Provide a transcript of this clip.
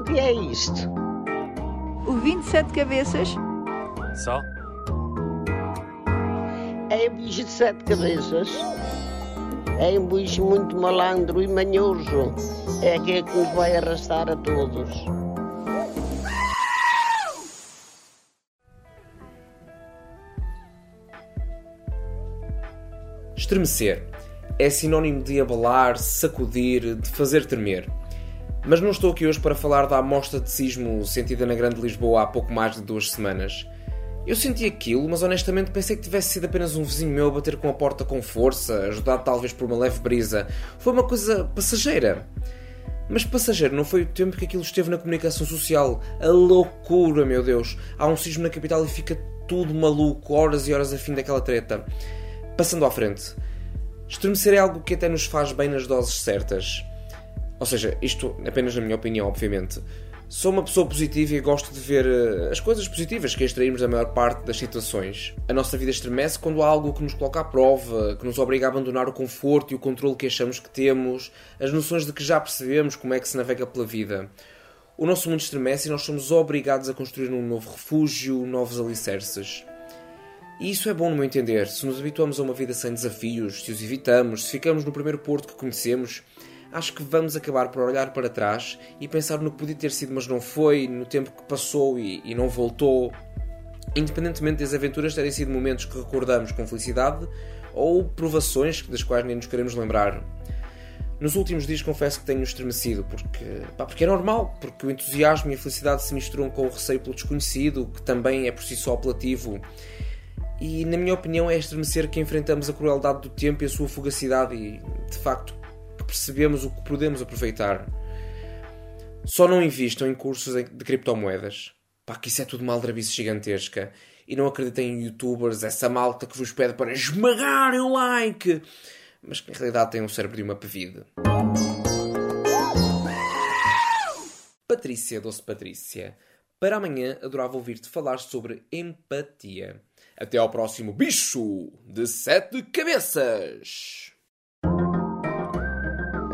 O que é isto? O 27 cabeças? Só? É um bicho de sete cabeças. É um bicho muito malandro e manhoso. É aquele que nos vai arrastar a todos. Estremecer é sinónimo de abalar, sacudir, de fazer tremer. Mas não estou aqui hoje para falar da amostra de sismo sentida na Grande Lisboa há pouco mais de duas semanas. Eu senti aquilo, mas honestamente pensei que tivesse sido apenas um vizinho meu a bater com a porta com força, ajudado talvez por uma leve brisa. Foi uma coisa passageira. Mas passageiro não foi o tempo que aquilo esteve na comunicação social. A loucura, meu Deus! Há um sismo na capital e fica tudo maluco, horas e horas a fim daquela treta. Passando à frente. Estremecer é algo que até nos faz bem nas doses certas. Ou seja, isto apenas na minha opinião, obviamente. Sou uma pessoa positiva e gosto de ver uh, as coisas positivas que extraímos da maior parte das situações. A nossa vida estremece quando há algo que nos coloca à prova, que nos obriga a abandonar o conforto e o controle que achamos que temos, as noções de que já percebemos como é que se navega pela vida. O nosso mundo estremece e nós somos obrigados a construir um novo refúgio, novos alicerces. E isso é bom no meu entender. Se nos habituamos a uma vida sem desafios, se os evitamos, se ficamos no primeiro porto que conhecemos, acho que vamos acabar por olhar para trás e pensar no que podia ter sido, mas não foi, no tempo que passou e, e não voltou. Independentemente das aventuras terem sido momentos que recordamos com felicidade ou provações das quais nem nos queremos lembrar. Nos últimos dias confesso que tenho estremecido, porque, pá, porque é normal, porque o entusiasmo e a felicidade se misturam com o receio pelo desconhecido, que também é por si só apelativo. E, na minha opinião, é estremecer que enfrentamos a crueldade do tempo e a sua fugacidade e, de facto, percebemos o que podemos aproveitar. Só não invistam em cursos de criptomoedas. Pá, que isso é tudo uma aldrabice gigantesca. E não acreditem em youtubers, essa malta que vos pede para esmagarem o like. Mas que na realidade tem um cérebro de uma pevide. Patrícia, doce Patrícia. Para amanhã adorava ouvir-te falar sobre empatia. Até ao próximo bicho de sete cabeças!